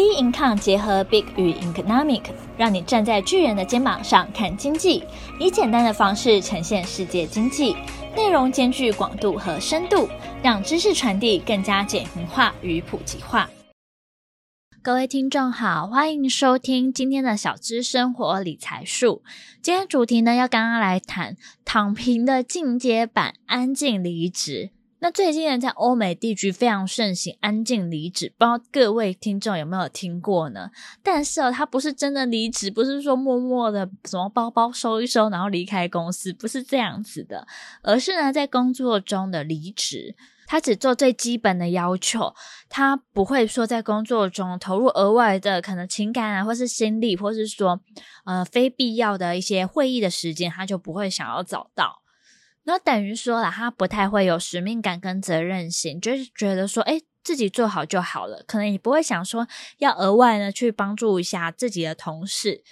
Bincom 结合 Big 与 Economic，让你站在巨人的肩膀上看经济，以简单的方式呈现世界经济，内容兼具广度和深度，让知识传递更加简明化与普及化。各位听众好，欢迎收听今天的小资生活理财树。今天主题呢，要刚刚来谈躺平的进阶版——安静离职。那最近呢，在欧美地区非常盛行安静离职，不知道各位听众有没有听过呢？但是哦，他不是真的离职，不是说默默的什么包包收一收，然后离开公司，不是这样子的，而是呢，在工作中的离职，他只做最基本的要求，他不会说在工作中投入额外的可能情感啊，或是心力，或是说呃非必要的一些会议的时间，他就不会想要找到。那等于说了，他不太会有使命感跟责任心，就是觉得说，诶，自己做好就好了，可能也不会想说要额外呢去帮助一下自己的同事。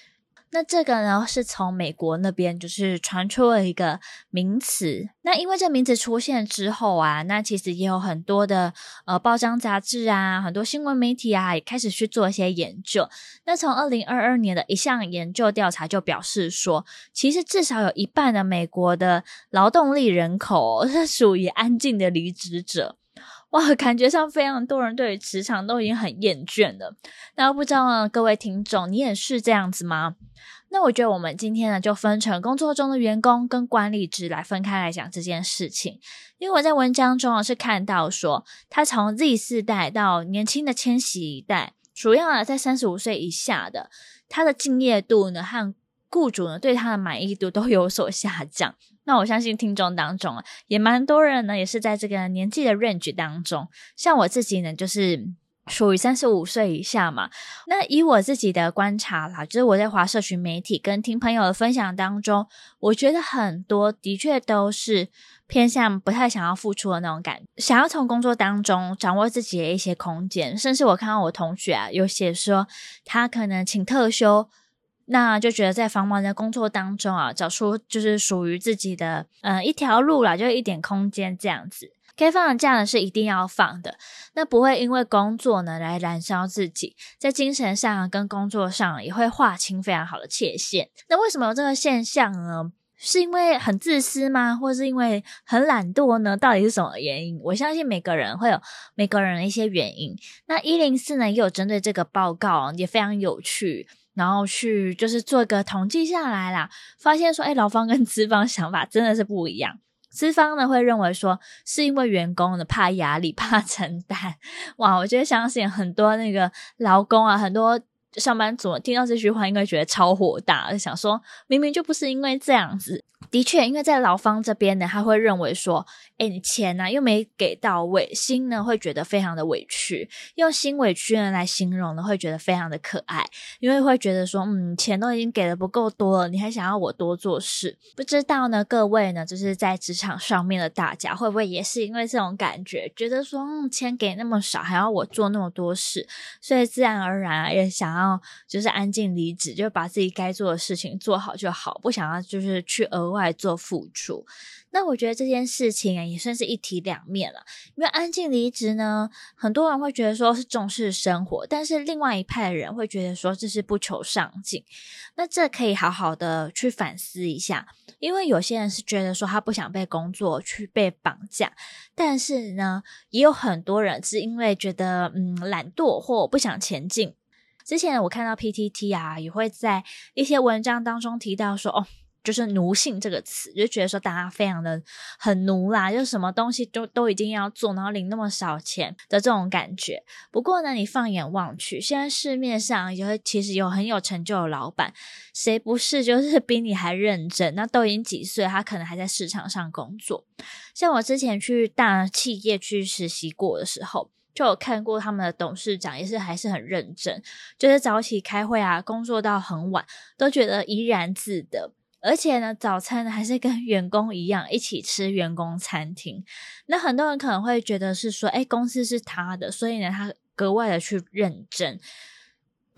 那这个呢，是从美国那边就是传出了一个名词。那因为这名词出现之后啊，那其实也有很多的呃报章杂志啊，很多新闻媒体啊，也开始去做一些研究。那从二零二二年的一项研究调查就表示说，其实至少有一半的美国的劳动力人口 是属于安静的离职者。哇，感觉上非常多人对于职场都已经很厌倦了。那不知道，各位听众，你也是这样子吗？那我觉得我们今天呢，就分成工作中的员工跟管理职来分开来讲这件事情。因为我在文章中啊是看到说，他从 Z 世代到年轻的千禧一代，主要啊在三十五岁以下的，他的敬业度呢和雇主呢对他的满意度都有所下降。那我相信听众当中啊，也蛮多人呢，也是在这个年纪的 range 当中。像我自己呢，就是属于三十五岁以下嘛。那以我自己的观察啦，就是我在华社群媒体跟听朋友的分享当中，我觉得很多的确都是偏向不太想要付出的那种感觉，想要从工作当中掌握自己的一些空间。甚至我看到我同学啊，有写说他可能请特休。那就觉得在繁忙的工作当中啊，找出就是属于自己的嗯一条路啦，就一点空间这样子。该放的假呢是一定要放的，那不会因为工作呢来燃烧自己，在精神上跟工作上也会划清非常好的界限。那为什么有这个现象呢？是因为很自私吗？或是因为很懒惰呢？到底是什么原因？我相信每个人会有每个人的一些原因。那一零四呢也有针对这个报告，也非常有趣。然后去就是做一个统计下来啦，发现说，哎，劳方跟资方想法真的是不一样。资方呢会认为说，是因为员工呢怕压力、怕承担。哇，我觉得相信很多那个劳工啊，很多上班族听到这句话，应该觉得超火大，想说，明明就不是因为这样子。的确，因为在劳方这边呢，他会认为说，诶，你钱呢又没给到位，心呢会觉得非常的委屈，用心委屈呢来形容呢，会觉得非常的可爱，因为会觉得说，嗯，钱都已经给的不够多了，你还想要我多做事？不知道呢，各位呢，就是在职场上面的大家，会不会也是因为这种感觉，觉得说，嗯，钱给那么少，还要我做那么多事，所以自然而然啊也想要就是安静离职，就把自己该做的事情做好就好，不想要就是去额外。做付出，那我觉得这件事情啊，也算是一体两面了。因为安静离职呢，很多人会觉得说是重视生活，但是另外一派的人会觉得说这是不求上进。那这可以好好的去反思一下，因为有些人是觉得说他不想被工作去被绑架，但是呢，也有很多人是因为觉得嗯懒惰或不想前进。之前我看到 PTT 啊，也会在一些文章当中提到说哦。就是奴性这个词，就觉得说大家非常的很奴啦，就什么东西都都一定要做，然后领那么少钱的这种感觉。不过呢，你放眼望去，现在市面上有其实有很有成就的老板，谁不是就是比你还认真？那都已经几岁，他可能还在市场上工作。像我之前去大企业去实习过的时候，就有看过他们的董事长也是还是很认真，就是早起开会啊，工作到很晚，都觉得怡然自得。而且呢，早餐呢还是跟员工一样一起吃员工餐厅。那很多人可能会觉得是说，哎，公司是他的，所以呢，他格外的去认真。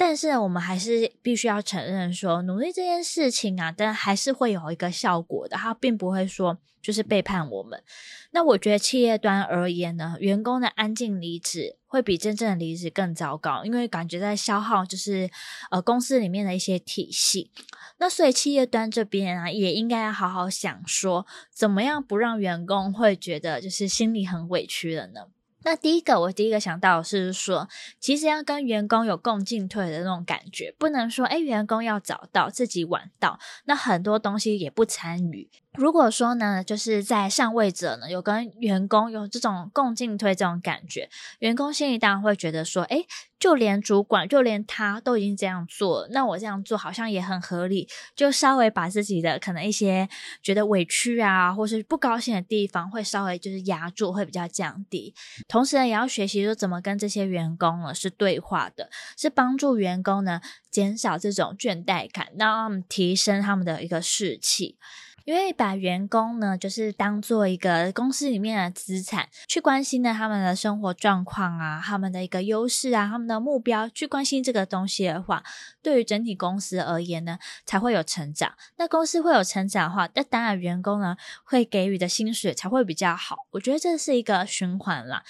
但是我们还是必须要承认说，努力这件事情啊，但还是会有一个效果的，它并不会说就是背叛我们。那我觉得企业端而言呢，员工的安静离职会比真正的离职更糟糕，因为感觉在消耗就是呃公司里面的一些体系。那所以企业端这边啊，也应该要好好想说，怎么样不让员工会觉得就是心里很委屈了呢？那第一个，我第一个想到是说，其实要跟员工有共进退的那种感觉，不能说，诶，员工要早到，自己晚到，那很多东西也不参与。如果说呢，就是在上位者呢有跟员工有这种共进退这种感觉，员工心里当然会觉得说，诶，就连主管，就连他都已经这样做，那我这样做好像也很合理，就稍微把自己的可能一些觉得委屈啊，或是不高兴的地方，会稍微就是压住，会比较降低。同时呢，也要学习说怎么跟这些员工呢是对话的，是帮助员工呢减少这种倦怠感，让他们提升他们的一个士气。因为把员工呢，就是当做一个公司里面的资产，去关心呢他们的生活状况啊，他们的一个优势啊，他们的目标，去关心这个东西的话，对于整体公司而言呢，才会有成长。那公司会有成长的话，那当然员工呢会给予的薪水才会比较好。我觉得这是一个循环啦。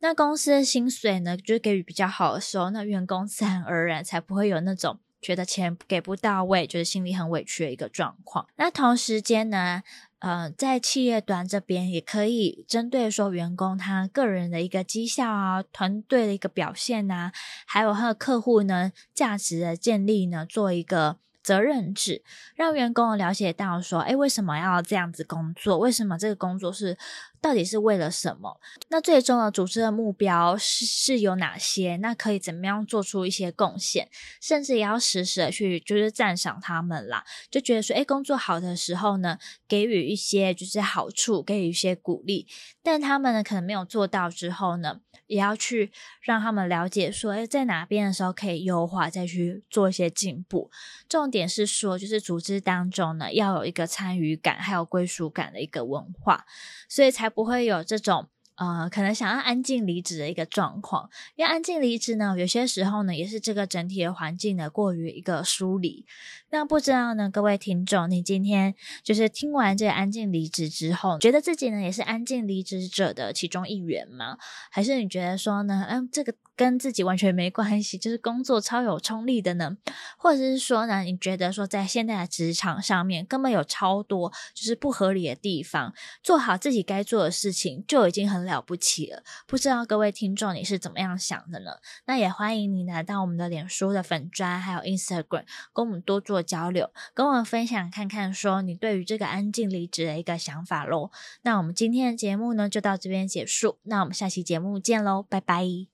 那公司的薪水呢，就给予比较好的时候，那员工自然而然才不会有那种。觉得钱给不到位，就是心里很委屈的一个状况。那同时间呢，呃，在企业端这边也可以针对说员工他个人的一个绩效啊，团队的一个表现啊，还有他的客户呢价值的建立呢，做一个。责任制，让员工了解到说，诶，为什么要这样子工作？为什么这个工作是到底是为了什么？那最终的组织的目标是是有哪些？那可以怎么样做出一些贡献？甚至也要时时的去就是赞赏他们啦，就觉得说，哎，工作好的时候呢，给予一些就是好处，给予一些鼓励。但他们呢，可能没有做到之后呢，也要去让他们了解说，哎，在哪边的时候可以优化，再去做一些进步。重点是说，就是组织当中呢，要有一个参与感，还有归属感的一个文化，所以才才不会有这种。呃，可能想要安静离职的一个状况，因为安静离职呢，有些时候呢，也是这个整体的环境呢过于一个疏离。那不知道呢，各位听众，你今天就是听完这个安静离职之后，觉得自己呢也是安静离职者的其中一员吗？还是你觉得说呢，嗯，这个跟自己完全没关系，就是工作超有冲力的呢？或者是说呢，你觉得说在现在的职场上面根本有超多就是不合理的地方，做好自己该做的事情就已经很了不起了，不知道各位听众你是怎么样想的呢？那也欢迎你来到我们的脸书的粉砖，还有 Instagram，跟我们多做交流，跟我们分享看看，说你对于这个安静离职的一个想法喽。那我们今天的节目呢，就到这边结束，那我们下期节目见喽，拜拜。